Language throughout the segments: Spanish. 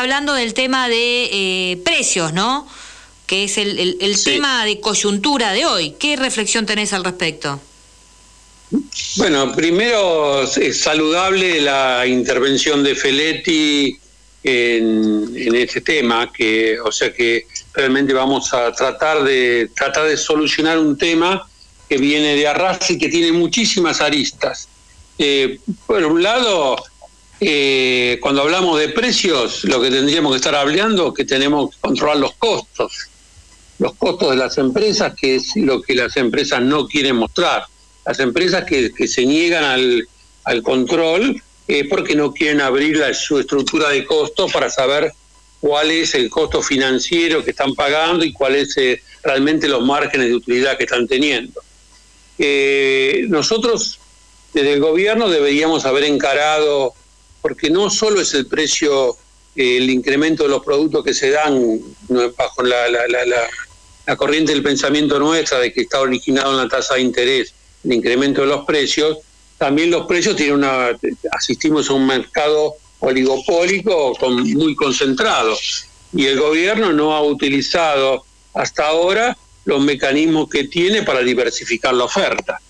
hablando del tema de eh, precios, ¿no? Que es el, tema de coyuntura de hoy. ¿Qué reflexión tenés al respecto? Bueno, primero es saludable la intervención de Feletti en, en, este tema, que, o sea que realmente vamos a tratar de tratar de solucionar un tema que viene de arrastre y que tiene muchísimas aristas. Eh, por un lado, eh, cuando hablamos de precios, lo que tendríamos que estar hablando es que tenemos que controlar los costos, los costos de las empresas, que es lo que las empresas no quieren mostrar. Las empresas que, se niegan al, al control es porque no quieren abrir su estructura de costos para saber cuál es el costo financiero que están pagando y cuáles eh, realmente los márgenes de utilidad que están teniendo. Eh, nosotros desde el gobierno deberíamos haber encarado porque no solo es el precio, el incremento de los productos que se dan bajo la, la, corriente del pensamiento nuestra de que está originado en la tasa de interés, el incremento de los precios, también los precios tienen una, asistimos a un mercado oligopólico muy concentrado y el gobierno no ha utilizado hasta ahora los mecanismos que tiene para diversificar la oferta.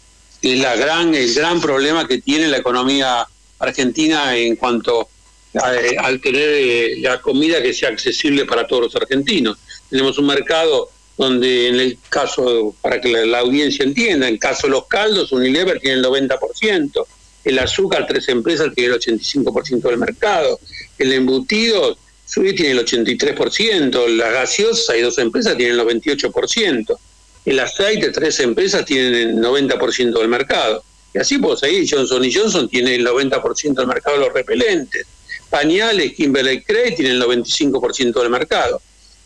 Es la gran, el gran problema que tiene la economía Argentina en cuanto a, al tener eh, la comida que sea accesible para todos los argentinos. Tenemos un mercado donde en el caso, para que la, audiencia entienda, en el caso de los caldos, Unilever tiene el 90%, el azúcar, tres empresas tiene el 85% del mercado, el embutido, Subi tiene el 83%, las gaseosas, hay dos empresas, tienen el 98%, el aceite, tres empresas tienen el 90% del mercado. Y así puedo seguir, Johnson Johnson tiene el 90% del mercado de los repelentes. Pañales, Kimberly Craig tiene el 95% del mercado.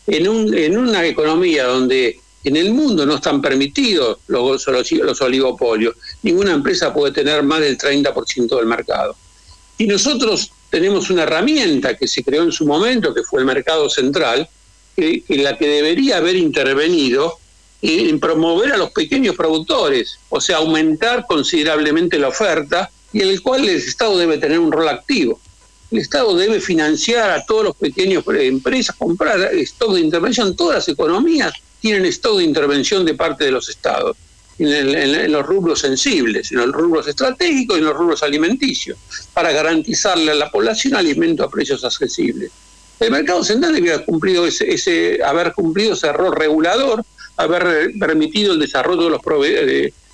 En, un, en una economía donde en el mundo no están permitidos los, oligopolios, ninguna empresa puede tener más del 30% del mercado. Y nosotros tenemos una herramienta que se creó en su momento, que fue el mercado central, que, que la que debería haber intervenido en promover a los pequeños productores, o sea, aumentar considerablemente la oferta y en el cual el Estado debe tener un rol activo. El Estado debe financiar a todos los pequeños empresas, comprar stock de intervención. Todas las economías tienen stock de intervención de parte de los Estados, en, los rubros sensibles, en los rubros estratégicos y en los rubros alimenticios, para garantizarle a la población alimento a precios accesibles. El mercado central haber cumplido ese, haber cumplido ese error regulador haber permitido el desarrollo de, los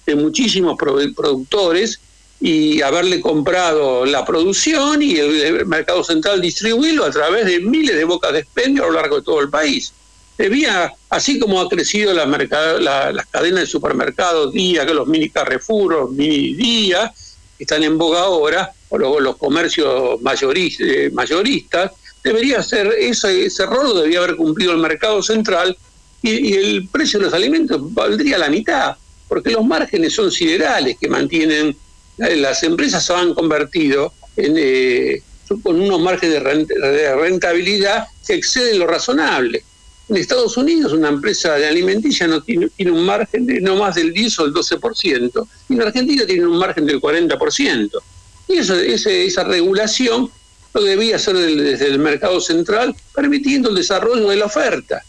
de, muchísimos productores y haberle comprado la producción y el, mercado central distribuirlo a través de miles de bocas de expendio a lo largo de todo el país. Debía, así como ha crecido la, las cadenas de supermercados, Día, que los mini Carrefour, los mini Día, que están en boga ahora, o los, los comercios eh, mayoristas, debería ser, ese, ese rol debía haber cumplido el mercado central y, el precio de los alimentos valdría la mitad, porque los márgenes son siderales que mantienen, eh, las empresas se han convertido en, eh, con unos márgenes de rentabilidad que exceden lo razonable. En Estados Unidos una empresa de alimenticia no tiene, un margen de no más del 10 o el 12%, y en Argentina tiene un margen del 40%. Y eso, esa regulación lo debía hacer desde el mercado central, permitiendo el desarrollo de la oferta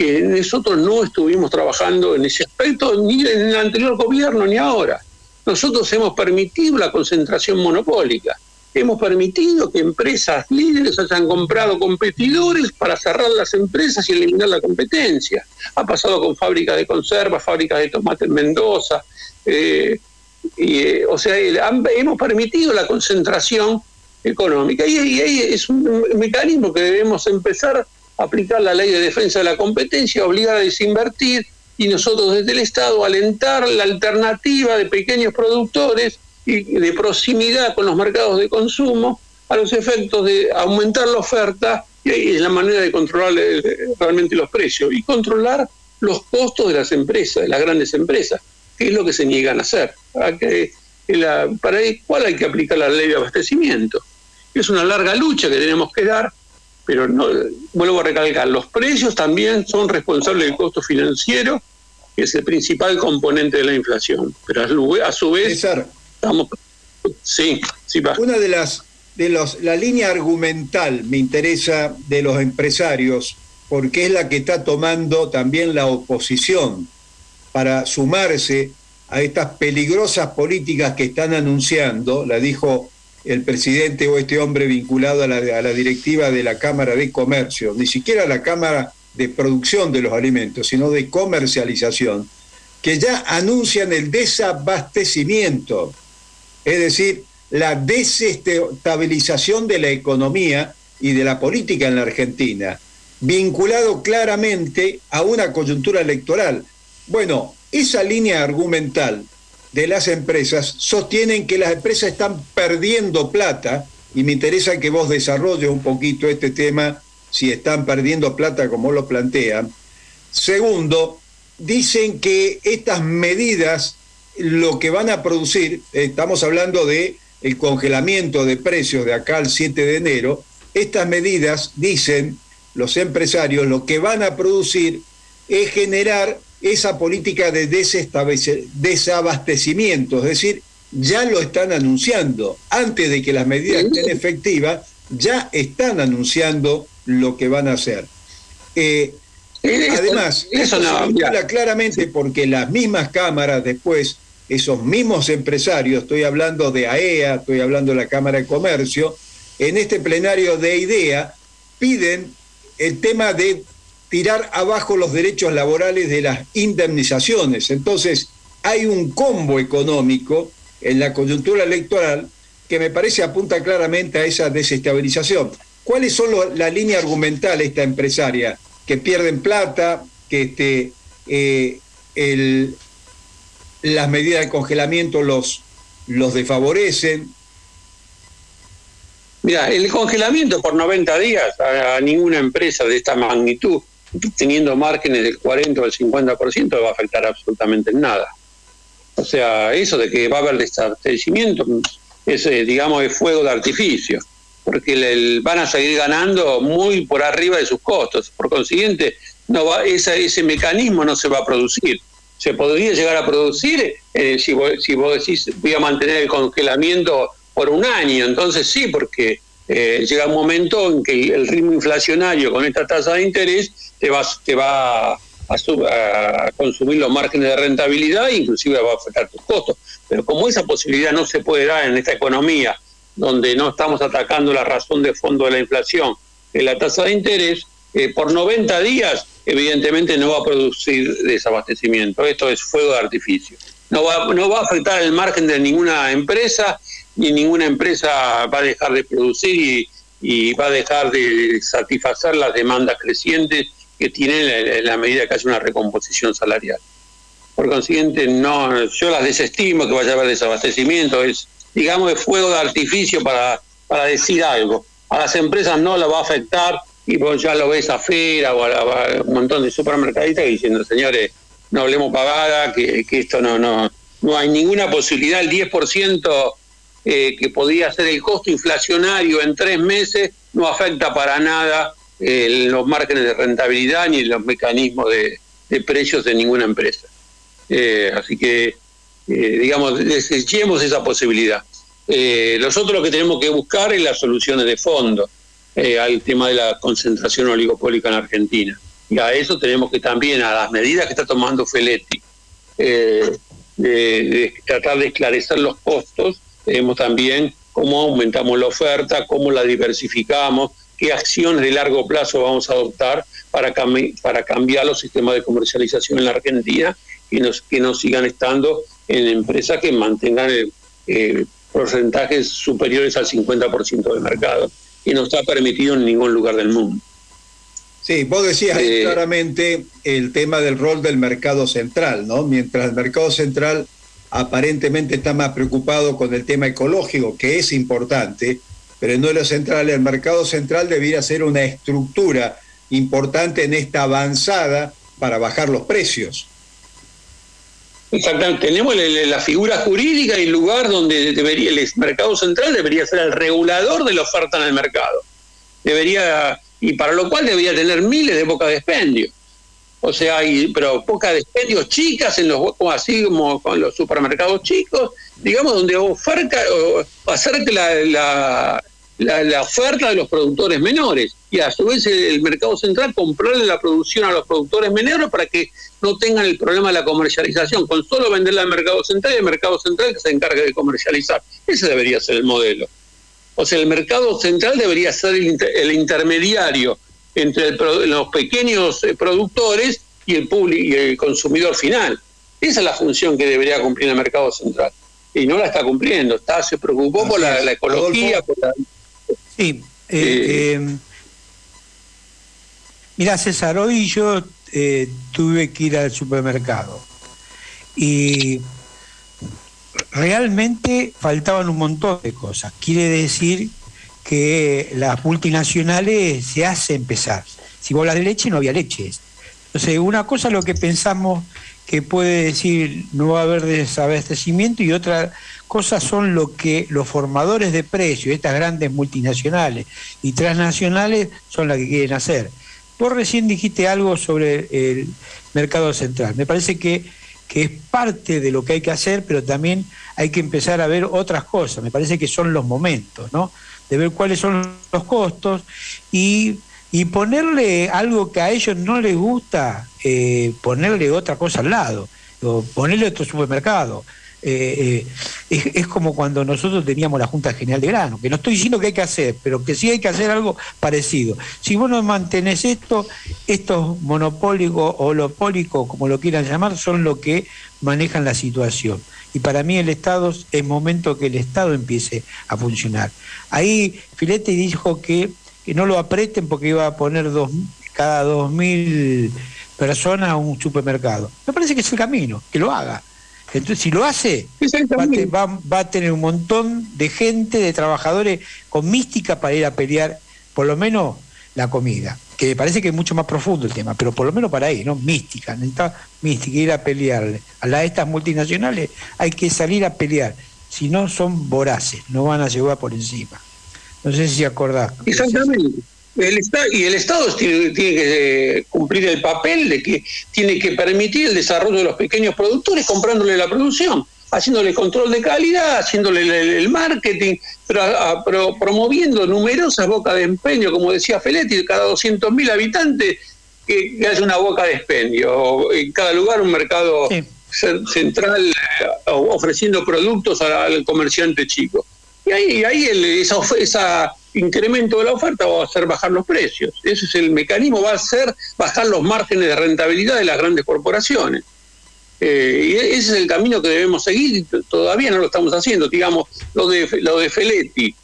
que nosotros no estuvimos trabajando en ese aspecto ni en el anterior gobierno ni ahora. Nosotros hemos permitido la concentración monopólica, hemos permitido que empresas líderes hayan comprado competidores para cerrar las empresas y eliminar la competencia. Ha pasado con fábricas de conservas, fábricas de tomate en Mendoza. Eh, y, eh, o sea, hemos permitido la concentración económica y, y es un mecanismo que debemos empezar aplicar la ley de defensa de la competencia, obligar a desinvertir y nosotros desde el Estado alentar la alternativa de pequeños productores y de proximidad con los mercados de consumo a los efectos de aumentar la oferta y es la manera de controlar eh, realmente los precios y controlar los costos de las empresas, de las grandes empresas, que es lo que se niegan a hacer. Que para cuál hay que aplicar la ley de abastecimiento. Es una larga lucha que tenemos que dar pero no, vuelvo a recalcar, los precios también son responsables del costo financiero, que es el principal componente de la inflación. Pero a su, vez, estamos... Sí, sí, Una de las de los, la línea argumental me interesa de los empresarios, porque es la que está tomando también la oposición para sumarse a estas peligrosas políticas que están anunciando, la dijo el presidente o este hombre vinculado a la, directiva de la Cámara de Comercio, ni siquiera la Cámara de Producción de los Alimentos, sino de comercialización, que ya anuncian el desabastecimiento, es decir, la desestabilización de la economía y de la política en la Argentina, vinculado claramente a una coyuntura electoral. Bueno, esa línea argumental de las empresas sostienen que las empresas están perdiendo plata y me interesa que vos desarrolles un poquito este tema si están perdiendo plata como lo plantean. Segundo, dicen que estas medidas lo que van a producir, estamos hablando de el congelamiento de precios de acá al 7 de enero, estas medidas, dicen los empresarios, lo que van a producir es generar esa política de desabastecimiento, es decir, ya lo están anunciando. Antes de que las medidas estén efectivas, ya están anunciando lo que van a hacer. Eh, además, eso no, se claramente porque las mismas cámaras después, esos mismos empresarios, estoy hablando de AEA, e estoy hablando de la Cámara de Comercio, en este plenario de IDEA piden el tema de tirar abajo los derechos laborales de las indemnizaciones. Entonces, hay un combo económico en la coyuntura electoral que me parece apunta claramente a esa desestabilización. ¿Cuáles son la línea argumental esta empresaria? Que pierden plata, que este, eh, las medidas de congelamiento los, los desfavorecen. Mira, el congelamiento por 90 días a ninguna empresa de esta magnitud teniendo márgenes del 40 o del 50%, no va a afectar absolutamente en nada. O sea, eso de que va a haber desabastecimiento es, eh, digamos, fuego de artificio, porque van a seguir ganando muy por arriba de sus costos. Por consiguiente, no va, ese mecanismo no se va a producir. Se podría llegar a producir eh, si, vos, si vos decís voy a mantener el congelamiento por un año, entonces sí, porque eh, llega un momento en que el ritmo inflacionario con esta tasa de interés te va, te va a, consumir los márgenes de rentabilidad e inclusive va a afectar tus costos. Pero como esa posibilidad no se puede dar en esta economía, donde no estamos atacando la razón de fondo de la inflación, que la tasa de interés, eh, por 90 días evidentemente no va a producir desabastecimiento. Esto es fuego de artificio. No va, no va a afectar el margen de ninguna empresa ni ninguna empresa va a dejar de producir y, va a dejar de satisfacer las demandas crecientes que tiene en la medida que hace una recomposición salarial. Por consiguiente, no, yo las desestimo que vaya a haber desabastecimiento, es, digamos, de fuego de artificio para, para decir algo. A las empresas no la va a afectar y vos ya lo ves a Fera o a, un montón de supermercadistas diciendo, señores, no hablemos pagada, que, que esto no, no, no hay ninguna posibilidad, el 10% eh, que podía ser el costo inflacionario en tres meses, no afecta para nada eh, los márgenes de rentabilidad ni los mecanismos de, precios de ninguna empresa. Eh, así que, digamos, desechemos esa posibilidad. nosotros lo que tenemos que buscar es las soluciones de fondo al tema de la concentración oligopólica en Argentina. Y a eso tenemos que también, a las medidas que está tomando Feletti, de tratar de esclarecer los costos tenemos también cómo aumentamos la oferta, cómo la diversificamos, qué acciones de largo plazo vamos a adoptar para, para cambiar los sistemas de comercialización en la Argentina y nos, que no sigan estando en empresas que mantengan eh, porcentajes superiores al 50% del mercado, y no está permitido en ningún lugar del mundo. Sí, vos decías eh, claramente el tema del rol del mercado central, ¿no? Mientras el mercado central aparentemente está más preocupado con el tema ecológico, que es importante, pero no es lo central. El mercado central debería ser una estructura importante en esta avanzada para bajar los precios. Exactamente, tenemos la figura jurídica y el lugar donde debería el mercado central debería ser el regulador de la oferta en el mercado. Debería y para lo cual debería tener miles de bocas de expendio o sea, hay pero pocas dispendios chicas en los así como con los supermercados chicos, digamos, donde oferta, o hacer que la, la, oferta de los productores menores y a su vez el, mercado central comprarle la producción a los productores menores para que no tengan el problema de la comercialización, con solo venderla al mercado central y el mercado central que se encargue de comercializar. Ese debería ser el modelo. O sea, el mercado central debería ser el, intermediario entre los pequeños eh, productores y el, y el consumidor final. Esa es la función que debería cumplir el mercado central. Y no la está cumpliendo. Está, se preocupó por la, ecología, por la Sí. Eh, eh, mira, César, hoy yo eh, tuve que ir al supermercado y realmente faltaban un montón de cosas. Quiere decir que las multinacionales se hace empezar. Si vos hablas de leche, no había leche. Entonces, una cosa es lo que pensamos que puede decir no va a haber desabastecimiento y otra cosa son lo que los formadores de precios, estas grandes multinacionales y transnacionales, son las que quieren hacer. Vos recién dijiste algo sobre el mercado central. Me parece que, que es parte de lo que hay que hacer, pero también hay que empezar a ver otras cosas. Me parece que son los momentos, ¿no? De ver cuáles son los costos y, ponerle algo que a ellos no les gusta, eh, ponerle otra cosa al lado, o ponerle otro supermercado eh, eh, es, como cuando nosotros teníamos la Junta General de Grano, que no estoy diciendo que hay que hacer, pero que sí hay que hacer algo parecido. Si vos no mantenés esto, estos monopólicos o olopólicos, como lo quieran llamar, son los que manejan la situación. Y para mí el Estado es momento que el Estado empiece a funcionar. Ahí Filete dijo que, que no lo apreten porque iba a poner dos, cada dos mil personas un supermercado. Me parece que es el camino, que lo haga entonces, si lo hace, va, a tener un montón de gente, de trabajadores con mística para ir a pelear, por lo menos la comida, que me parece que es mucho más profundo el tema, pero por lo menos para ahí, ¿no? Mística, necesita mística, ir a pelearle. A las estas multinacionales hay que salir a pelear, si no son voraces, no van a llevar por encima. No sé si acordás. Exactamente. El y el Estado tiene, que eh, cumplir el papel de que tiene que permitir el desarrollo de los pequeños productores comprándole la producción, haciéndole control de calidad, haciéndole el, marketing, pero, promoviendo numerosas bocas de empeño, como decía Feletti, cada 200.000 habitantes que, haya una boca de expendio, en cada lugar un mercado central eh, ofreciendo productos al, comerciante chico. Y ahí, ahí esa, esa incremento de la oferta va a hacer bajar los precios. Ese es el mecanismo, va a hacer bajar los márgenes de rentabilidad de las grandes corporaciones. Eh, y ese es el camino que debemos seguir todavía no lo estamos haciendo. Digamos, lo de, lo de Feletti,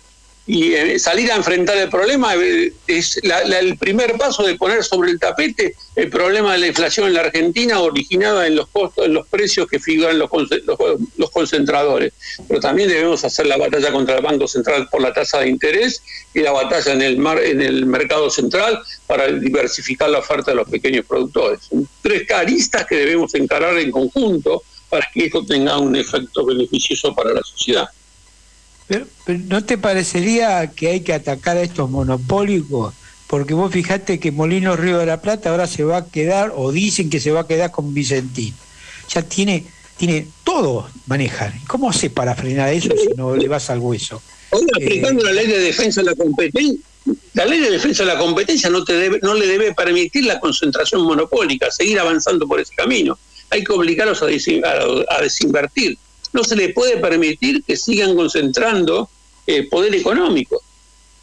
y eh, salir a enfrentar el problema eh, es el primer paso de poner sobre el tapete el problema de la inflación en la Argentina originada en los costos, en los precios que figuran los, los, concentradores. Pero también debemos hacer la batalla contra el Banco Central por la tasa de interés y la batalla en el, mar, en el mercado central para diversificar la oferta de los pequeños productores. Tres caristas que debemos encarar en conjunto para que esto tenga un efecto beneficioso para la sociedad. Pero, ¿no te parecería que hay que atacar a estos monopólicos? Porque vos fijate que Molino Río de la Plata ahora se va a quedar, o dicen que se va a quedar con Vicentín. Ya tiene, tiene todo manejar. ¿Cómo hace para frenar eso si no le vas al hueso? Hoy aplicando la ley de defensa de la competencia, la ley de defensa de la competencia no, te debe, no le debe permitir la concentración monopólica, seguir avanzando por ese camino. Hay que obligarlos a, a desinvertir no se le puede permitir que sigan concentrando eh, poder económico.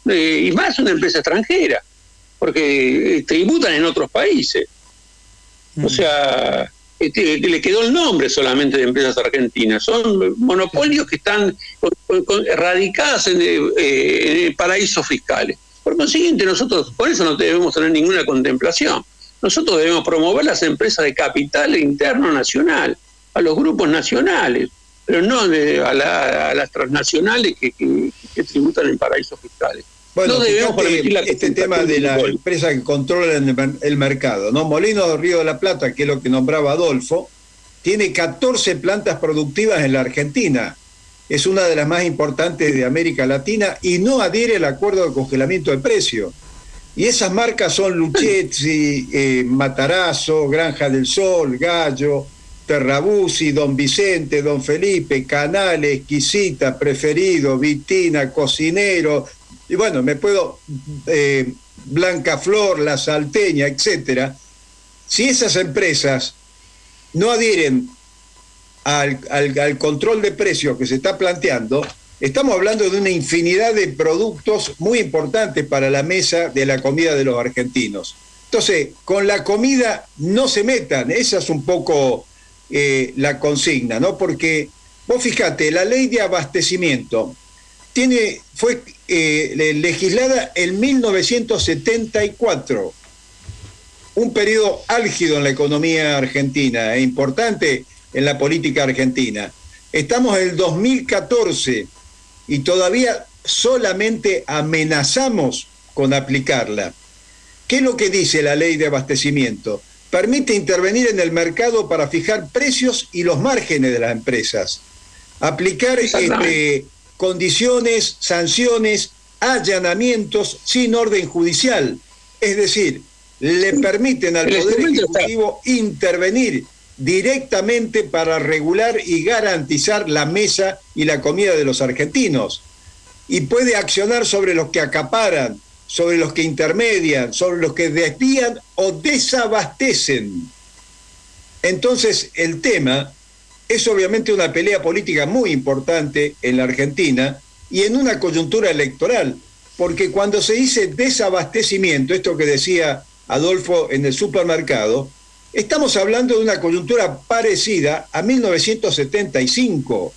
Eh, y más una empresa extranjera, porque eh, tributan en otros países. O mm. sea, este, le quedó el nombre solamente de empresas argentinas. Son monopolios que están radicadas en, paraísos fiscales. Por consiguiente, nosotros por eso no debemos tener ninguna contemplación. Nosotros debemos promover las empresas de capital interno nacional, a los grupos nacionales, pero no a, las transnacionales que, tributan en paraísos fiscales. Bueno, este tema de la empresa que controla el, mercado, ¿no? Molino Río de la Plata, que es lo que nombraba Adolfo, tiene 14 plantas productivas en la Argentina. Es una de las más importantes de América Latina y no adhiere al acuerdo de congelamiento de precios. Y esas marcas son Luchetti, eh, Matarazo, Granja del Sol, Gallo, Terrabusi, Don Vicente, Don Felipe, Canales, Exquisita, Preferido, Vitina, Cocinero, y bueno, me puedo, eh, Blanca Flor, La Salteña, etcétera, si esas empresas no adhieren al, al, control de precios que se está planteando, estamos hablando de una infinidad de productos muy importantes para la mesa de la comida de los argentinos. Entonces, con la comida no se metan, esa es un poco eh, la consigna, ¿no? Porque vos fíjate, la ley de abastecimiento tiene, fue eh, legislada en 1974, un periodo álgido en la economía argentina e importante en la política argentina. Estamos en el 2014 y todavía solamente amenazamos con aplicarla. ¿Qué es lo que dice la ley de abastecimiento? Permite intervenir en el mercado para fijar precios y los márgenes de las empresas, aplicar este, condiciones, sanciones, allanamientos sin orden judicial. Es decir, le permiten al Poder Ejecutivo intervenir directamente para regular y garantizar la mesa y la comida de los argentinos. Y puede accionar sobre los que acaparan, sobre los que intermedian, sobre los que desvían o desabastecen. Entonces, el tema es obviamente una pelea política muy importante en la Argentina y en una coyuntura electoral, porque cuando se dice desabastecimiento, esto que decía Adolfo en el supermercado, estamos hablando de una coyuntura parecida a 1975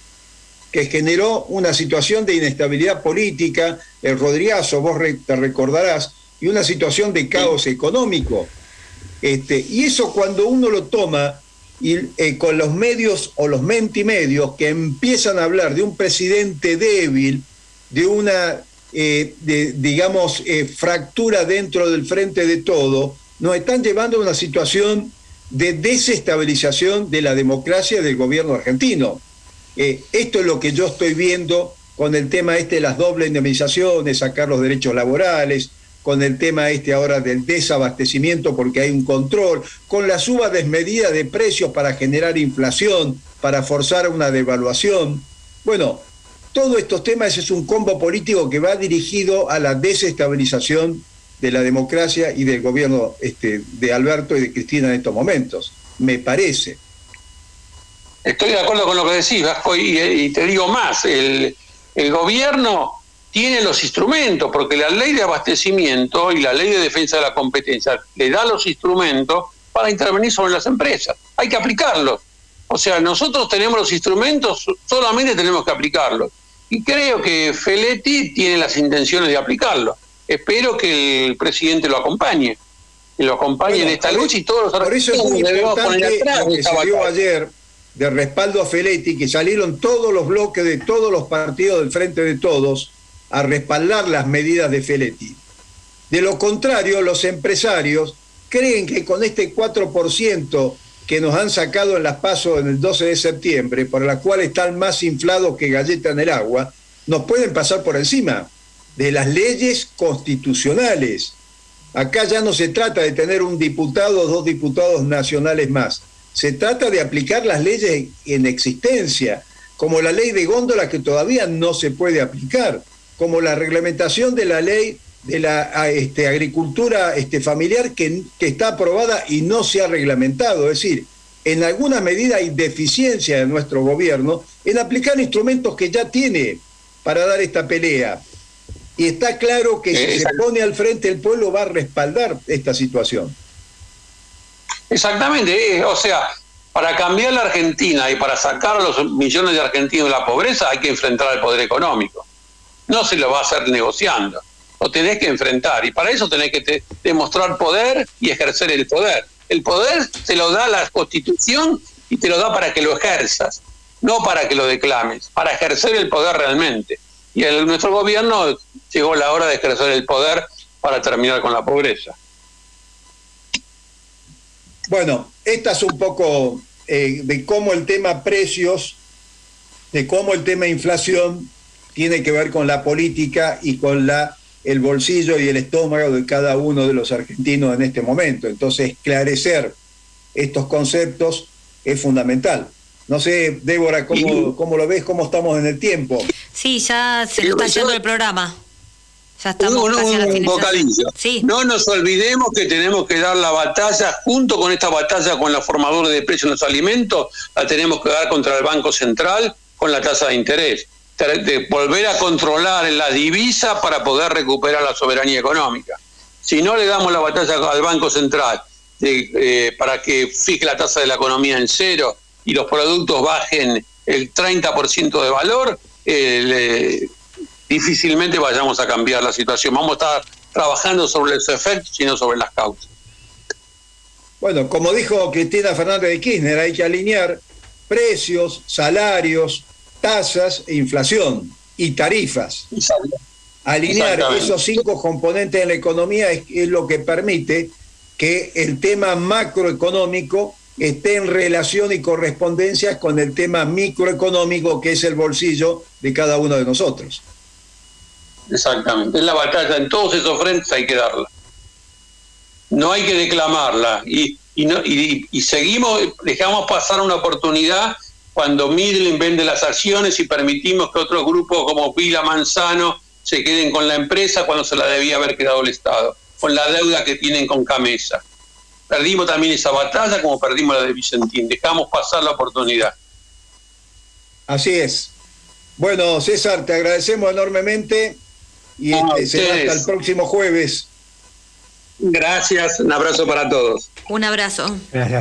que generó una situación de inestabilidad política, el Rodrigazo, vos te recordarás, y una situación de caos económico. Este, y eso cuando uno lo toma y, eh, con los medios o los mentimedios que empiezan a hablar de un presidente débil, de una, eh, digamos, eh, fractura dentro del frente de todo, nos están llevando a una situación de desestabilización de la democracia del gobierno argentino. Eh, esto es lo que yo estoy viendo con el tema este de las dobles indemnizaciones, sacar los derechos laborales, con el tema este ahora del desabastecimiento porque hay un control, con la suba desmedida de precios para generar inflación, para forzar una devaluación. Bueno, todos estos temas es un combo político que va dirigido a la desestabilización de la democracia y del gobierno este, de Alberto y de Cristina en estos momentos, me parece. Estoy de acuerdo con lo que decís, Vasco, y, te digo más, el, gobierno tiene los instrumentos, porque la ley de abastecimiento y la ley de defensa de la competencia le da los instrumentos para intervenir sobre las empresas. Hay que aplicarlos. O sea, nosotros tenemos los instrumentos, solamente tenemos que aplicarlos. Y creo que Feletti tiene las intenciones de aplicarlos. Espero que el presidente lo acompañe, que lo acompañe en esta lucha y todos los Por eso es muy importante lo que se dio ayer de respaldo a Feletti, que salieron todos los bloques de todos los partidos del Frente de Todos a respaldar las medidas de Feletti. De lo contrario, los empresarios creen que con este 4% que nos han sacado en las pasos en el 12 de septiembre, por la cual están más inflados que galleta en el agua, nos pueden pasar por encima de las leyes constitucionales. Acá ya no se trata de tener un diputado o dos diputados nacionales más se trata de aplicar las leyes en existencia, como la ley de góndola que todavía no se puede aplicar, como la reglamentación de la ley de la este, agricultura este, familiar que, que está aprobada y no se ha reglamentado. Es decir, en alguna medida hay deficiencia de nuestro gobierno en aplicar instrumentos que ya tiene para dar esta pelea. Y está claro que si se pone al frente el pueblo va a respaldar esta situación. Exactamente, eh, o sea, para cambiar la Argentina y para sacar a los millones de argentinos de la pobreza hay que enfrentar al poder económico. No se lo va a hacer negociando, lo tenés que enfrentar y para eso tenés que demostrar poder y ejercer el poder. El poder te lo da la Constitución y te lo da para que lo ejerzas, no para que lo declames, para ejercer el poder realmente. Y el, nuestro gobierno llegó la hora de ejercer el poder para terminar con la pobreza. Bueno, esta es un poco eh, de cómo el tema precios, de cómo el tema inflación tiene que ver con la política y con la, el bolsillo y el estómago de cada uno de los argentinos en este momento. Entonces, esclarecer estos conceptos es fundamental. No sé, Débora, ¿cómo, cómo lo ves? ¿Cómo estamos en el tiempo? Sí, ya se nos está yendo el programa. Ya estamos un. Sí. No nos olvidemos que tenemos que dar la batalla, junto con esta batalla con la formadora de precios en los alimentos, la tenemos que dar contra el Banco Central con la tasa de interés. De volver a controlar la divisa para poder recuperar la soberanía económica. Si no le damos la batalla al Banco Central de, eh, para que fije la tasa de la economía en cero y los productos bajen el 30% de valor, eh, le- difícilmente vayamos a cambiar la situación. Vamos a estar trabajando sobre los efectos y no sobre las causas. Bueno, como dijo Cristina Fernández de Kirchner, hay que alinear precios, salarios, tasas e inflación y tarifas. Alinear esos cinco componentes en la economía es, es lo que permite que el tema macroeconómico esté en relación y correspondencia con el tema microeconómico que es el bolsillo de cada uno de nosotros. Exactamente. Es la batalla en todos esos frentes hay que darla. No hay que declamarla. Y, no, y seguimos, dejamos pasar una oportunidad cuando Midland vende las acciones y permitimos que otros grupos como Vila Manzano se queden con la empresa cuando se la debía haber quedado el Estado, con la deuda que tienen con Camesa. Perdimos también esa batalla como perdimos la de Vicentín. Dejamos pasar la oportunidad. Así es. Bueno, César, te agradecemos enormemente y este, será hasta el próximo jueves. Gracias, un abrazo para todos. Un abrazo. Gracias.